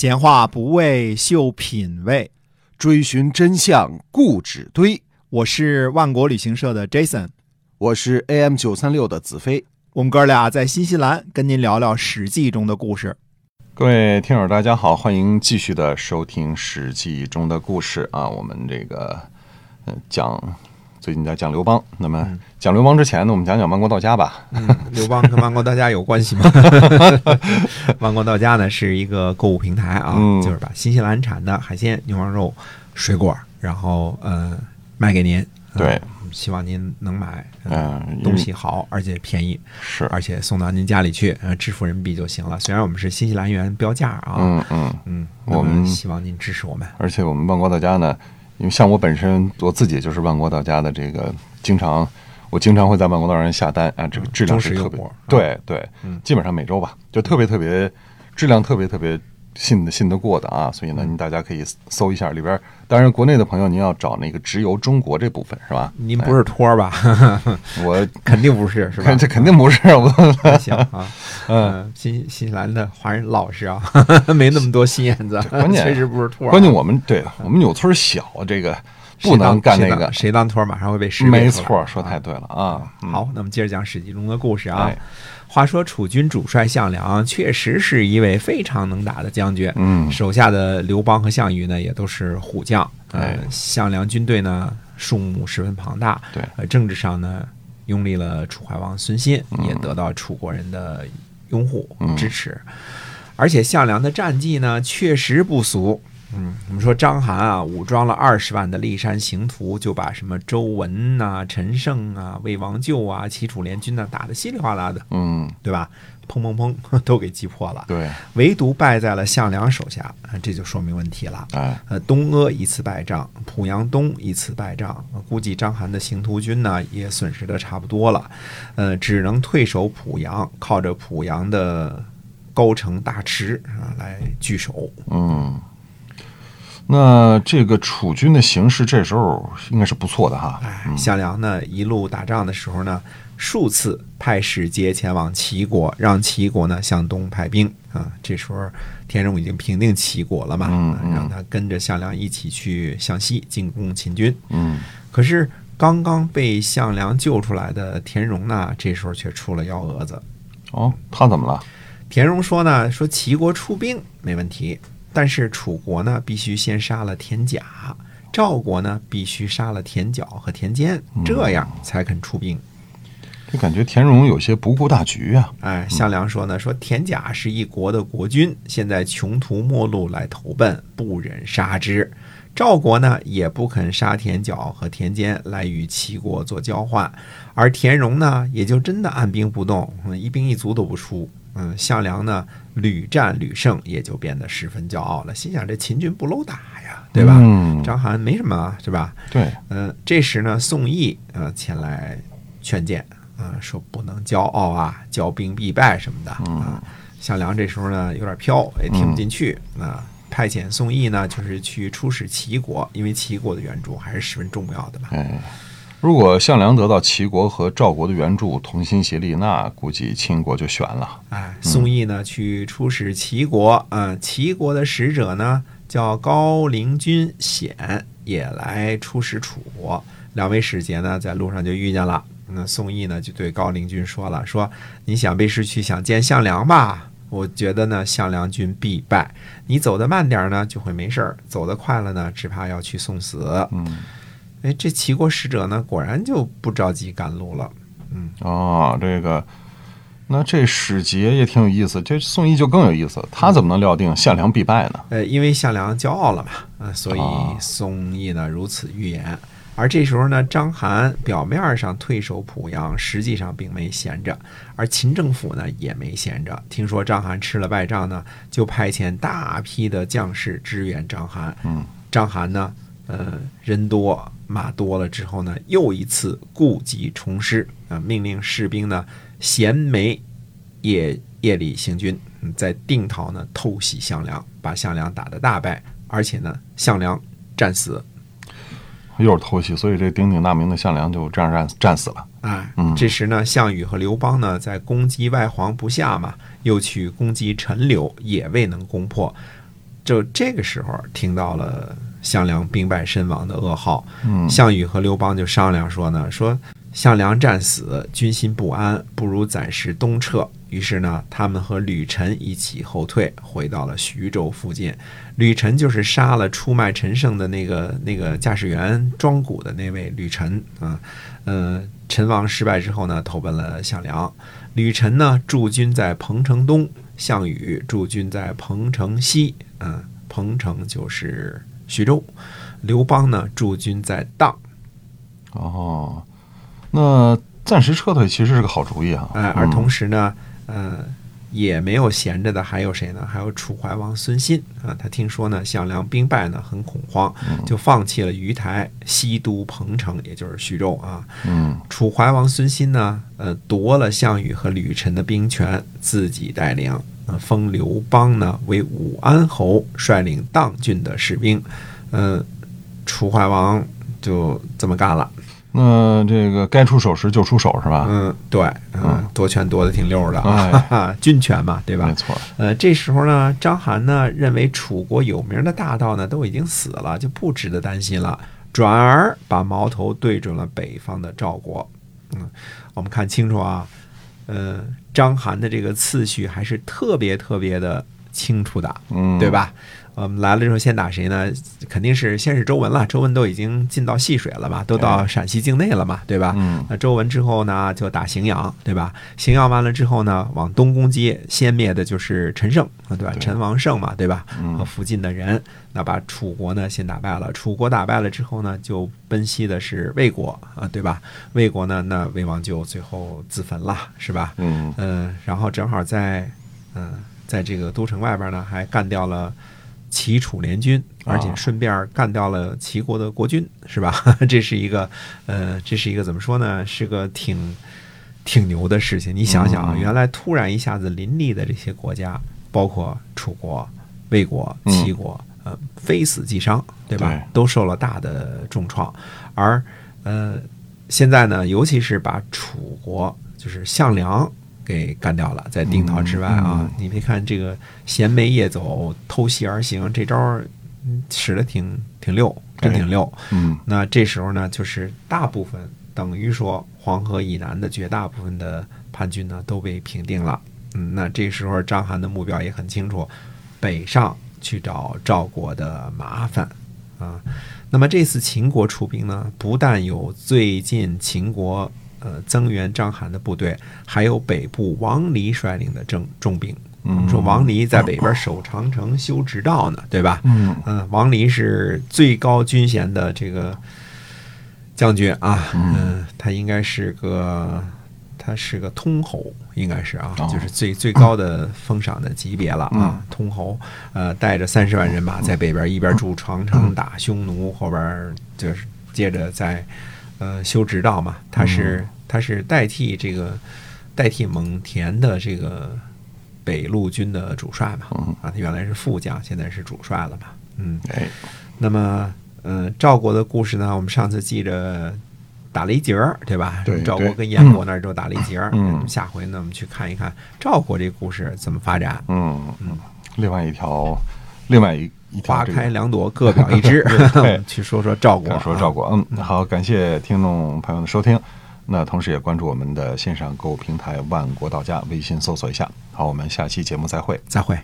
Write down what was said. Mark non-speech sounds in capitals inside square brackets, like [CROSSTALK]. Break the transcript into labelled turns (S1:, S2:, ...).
S1: 闲话不为秀品味，
S2: 追寻真相固执堆。
S1: 我是万国旅行社的 Jason，
S2: 我是 AM 九三六的子飞。
S1: 我们哥俩在新西兰跟您聊聊《史记》中的故事。
S3: 各位听友，大家好，欢迎继续的收听《史记》中的故事啊。我们这个呃讲最近在讲刘邦，那么讲刘邦之前呢，我们讲讲万国到家吧。
S1: 嗯，刘邦跟万国到家有关系吗？[LAUGHS] 万国到家呢是一个购物平台啊，
S3: 嗯
S1: 就是把新西兰产的海鲜、牛羊肉、水果，然后呃卖给您。呃
S3: 对，
S1: 希望您能买，呃
S3: 嗯，
S1: 东西好而且便宜，
S3: 是，
S1: 而且送到您家里去，呃，支付人民币就行了。虽然我们是新西兰元标价啊，
S3: 嗯嗯，
S1: 嗯，
S3: 我们
S1: 希望您支持我们。
S3: 而且我们万国到家呢，因为像我本身我自己就是万国到家的这个，经常我经常会在万国到上下单啊，这个质量是特别对对
S1: 嗯，
S3: 基本上每周吧，就特别特别质量特别特别信得信得过的啊，所以呢，
S1: 嗯
S3: 您大家可以搜一下里边。当然，国内的朋友您要找那个直邮中国这部分是吧？
S1: 您不是托儿吧？
S3: 我 [LAUGHS]
S1: 肯定不是，是吧？
S3: 这肯定不是我。
S1: 行啊，[LAUGHS] 嗯，新新西兰的华人老实啊，[LAUGHS] 没那么多心眼子，
S3: 关键
S1: 确实不是托儿啊。
S3: 关键我们对我们纽村小，这个不能干那个。
S1: 谁当托儿马上会被识别
S3: 没错，说太对了啊。嗯
S1: 好，那么接着讲《史记》中的故事啊
S3: 哎。
S1: 话说楚军主帅项梁确实是一位非常能打的将军，
S3: 嗯
S1: 手下的刘邦和项羽呢也都是虎将。呃
S3: 哎，
S1: 项梁军队呢数目十分庞大，
S3: 对
S1: 呃，政治上呢拥立了楚怀王孙信，
S3: 嗯
S1: 也得到楚国人的拥护
S3: 嗯
S1: 支持。而且项梁的战绩呢确实不俗。嗯，我们说章邯啊，武装了二十万的骊山行徒，就把什么周文呐、陈胜啊、魏王咎啊、齐楚联军呐打得稀里哗啦的，
S3: 嗯，
S1: 对吧？砰砰砰，都给击破了，
S3: 对，
S1: 唯独败在了项梁手下，啊这就说明问题了。
S3: 哎，
S1: 呃，东阿一次败仗，濮阳东一次败仗，呃估计章邯的行徒军呢也损失的差不多了，呃，只能退守濮阳，靠着濮阳的高城大池啊来据守。
S3: 嗯。那这个楚军的形势这时候应该是不错的哈。
S1: 哎，项梁呢一路打仗的时候呢，数次派使节前往齐国，让齐国呢向东派兵啊。这时候田荣已经平定齐国了嘛，
S3: 嗯嗯
S1: 让他跟着项梁一起去向西进攻秦军。
S3: 嗯，
S1: 可是刚刚被项梁救出来的田荣呢，这时候却出了幺蛾子。
S3: 哦，他怎么了？
S1: 田荣说呢，说齐国出兵没问题，但是楚国呢必须先杀了田甲，赵国呢必须杀了田角和田间，这样才肯出兵。
S3: 就感觉田荣有些不顾大局啊。
S1: 哎，项梁说呢，说田甲是一国的国君，现在穷途末路来投奔，不忍杀之。赵国呢也不肯杀田角和田间来与齐国做交换，而田荣呢也就真的按兵不动，嗯一兵一卒都不出。嗯，项梁呢屡战屡胜，也就变得十分骄傲了，心想这秦军不搂打呀，对吧？
S3: 嗯，
S1: 章邯没什么，是吧？
S3: 对，
S1: 嗯，这时呢，宋义呃前来劝谏啊、说不能骄傲啊，骄兵必败什么的啊。项梁这时候呢有点飘，也听不进去啊。派遣宋义呢，就是去出使齐国，因为齐国的援助还是十分重要的吧。
S3: 哎，如果项梁得到齐国和赵国的援助，同心协力，那估计秦国就悬了。
S1: 哎，宋义呢去出使齐国，啊、齐国的使者呢叫高陵君显，也来出使楚国。两位使节呢在路上就遇见了。那宋义呢就对高陵君说了，说你想必是去想见项梁吧？我觉得呢，项梁军必败。你走得慢点儿呢，就会没事儿；走得快了呢，只怕要去送死。
S3: 嗯，
S1: 哎，这齐国使者呢，果然就不着急赶路了。
S3: 嗯哦，这个，那这使节也挺有意思，这宋义就更有意思。他怎么能料定项梁必败呢？
S1: 呃，因为项梁骄傲了嘛，啊、所以
S3: 啊
S1: 宋义呢如此预言。而这时候呢，章邯表面上退守濮阳，实际上并没闲着，而秦政府呢也没闲着。听说章邯吃了败仗呢，就派遣大批的将士支援章邯。
S3: 嗯，
S1: 章邯呢，呃，人多马多了之后呢，又一次故技重施啊、命令士兵呢衔枚夜夜里行军，嗯在定陶呢偷袭项梁，把项梁打得大败，而且呢项梁战死。
S3: 又是偷袭，所以这鼎鼎大名的项梁就这样战战死了。
S1: 哎
S3: 嗯，
S1: 这时呢，项羽和刘邦呢在攻击外黄不下嘛，又去攻击陈留，也未能攻破。就这个时候听到了项梁兵败身亡的噩耗，
S3: 嗯
S1: 项羽和刘邦就商量说呢，说项梁战死，军心不安，不如暂时东撤。于是呢，他们和吕臣一起后退，回到了徐州附近。吕臣就是杀了出卖陈胜的那个那个驾驶员庄谷的那位吕臣啊。呃，陈王失败之后呢，投奔了项梁。吕臣呢驻军在彭城东，项羽驻军在彭城西。嗯、彭城就是徐州。刘邦呢驻军在砀。
S3: 哦，那暂时撤退其实是个好主意啊。
S1: 哎，而
S3: 嗯
S1: 同时呢，呃，也没有闲着的，还有谁呢？还有楚怀王孙欣啊。他听说呢项梁兵败呢，很恐慌，就放弃了鱼台，西都彭城，也就是徐州啊。
S3: 嗯
S1: 楚怀王孙欣呢，呃，夺了项羽和吕臣的兵权，自己带领，呃，封刘邦呢为武安侯，率领砀郡的士兵，呃，楚怀王就这么干了。
S3: 那这个该出手时就出手是吧？
S1: 嗯，对，嗯
S3: 嗯，
S1: 夺权夺的挺溜的 [LAUGHS] 军权嘛，对吧
S3: 没？错。
S1: 呃，这时候呢，章邯呢认为楚国有名的大盗呢都已经死了，就不值得担心了，转而把矛头对准了北方的赵国。嗯，我们看清楚啊，呃，章邯的这个次序还是特别特别的清楚的，
S3: 嗯，
S1: 对？吧？我们来了之后先打谁呢？肯定是先是周文了，周文都已经进到细水了嘛，都到陕西境内了嘛，对吧？
S3: 嗯
S1: 那周文之后呢，就打荥阳，对吧？荥阳完了之后呢，往东攻击，先灭的就是陈胜，啊，对吧？
S3: 对
S1: 陈王胜嘛，对吧？
S3: 嗯
S1: 和附近的人，那把楚国呢先打败了。楚国打败了之后呢，就奔西的是魏国啊，对吧？魏国呢，那魏王就最后自焚了，是吧？
S3: 嗯
S1: 嗯，然后正好在嗯、在这个都城外边呢，还干掉了齐楚联军，而且
S3: 啊
S1: 顺便干掉了齐国的国君，是吧？[LAUGHS] 这是一个呃，这是一个怎么说呢？是个挺挺牛的事情。你想想啊，
S3: 嗯
S1: 原来突然一下子林立的这些国家，包括楚国、魏国、
S3: 嗯
S1: 齐国，呃，非死即伤，对吧？
S3: 对
S1: 都受了大的重创，而呃，现在呢，尤其是把楚国就是项梁给干掉了，在定陶之外啊，你别看这个衔枚夜走、偷袭而行，这招使的挺挺溜，真挺溜。
S3: 嗯
S1: 那这时候呢，就是大部分等于说黄河以南的绝大部分的叛军呢都被平定了。嗯，那这时候章邯的目标也很清楚，北上去找赵国的麻烦啊。那么这次秦国出兵呢，不但有最近秦国呃增援章邯的部队，还有北部王离率领的重重兵。我们说王离在北边守长城、修直道呢，对吧？
S3: 嗯。
S1: 嗯，王离是最高军衔的这个将军啊，嗯，他应该是个，他是个通侯，应该是啊，
S3: 哦。
S1: 就是最最高的封赏的级别了啊
S3: 嗯，
S1: 通侯，呃，带着三十万人马在北边一边筑长城打匈奴，后边就是接着在呃修直道嘛，他是他是代替这个代替蒙恬的这个北路军的主帅嘛，
S3: 嗯
S1: 啊，他原来是副将，现在是主帅了嘛，嗯，
S3: 哎，
S1: 那么，呃，赵国的故事呢，我们上次记着打了一节儿，对吧？
S3: 对
S1: 赵国跟燕国那儿就打了一节儿。
S3: 嗯
S1: 下回呢，我们去看一看赵国这故事怎么发展。
S3: 嗯嗯，另外一条，另外一一条
S1: 花
S3: 这个
S1: 开两朵，各表一枝。[LAUGHS] [LAUGHS] 去说说赵国啊，
S3: 说赵国，嗯，好，感谢听众朋友的收听。那同时也关注我们的线上购物平台万国到家，微信搜索一下。好，我们下期节目再会。
S1: 再会。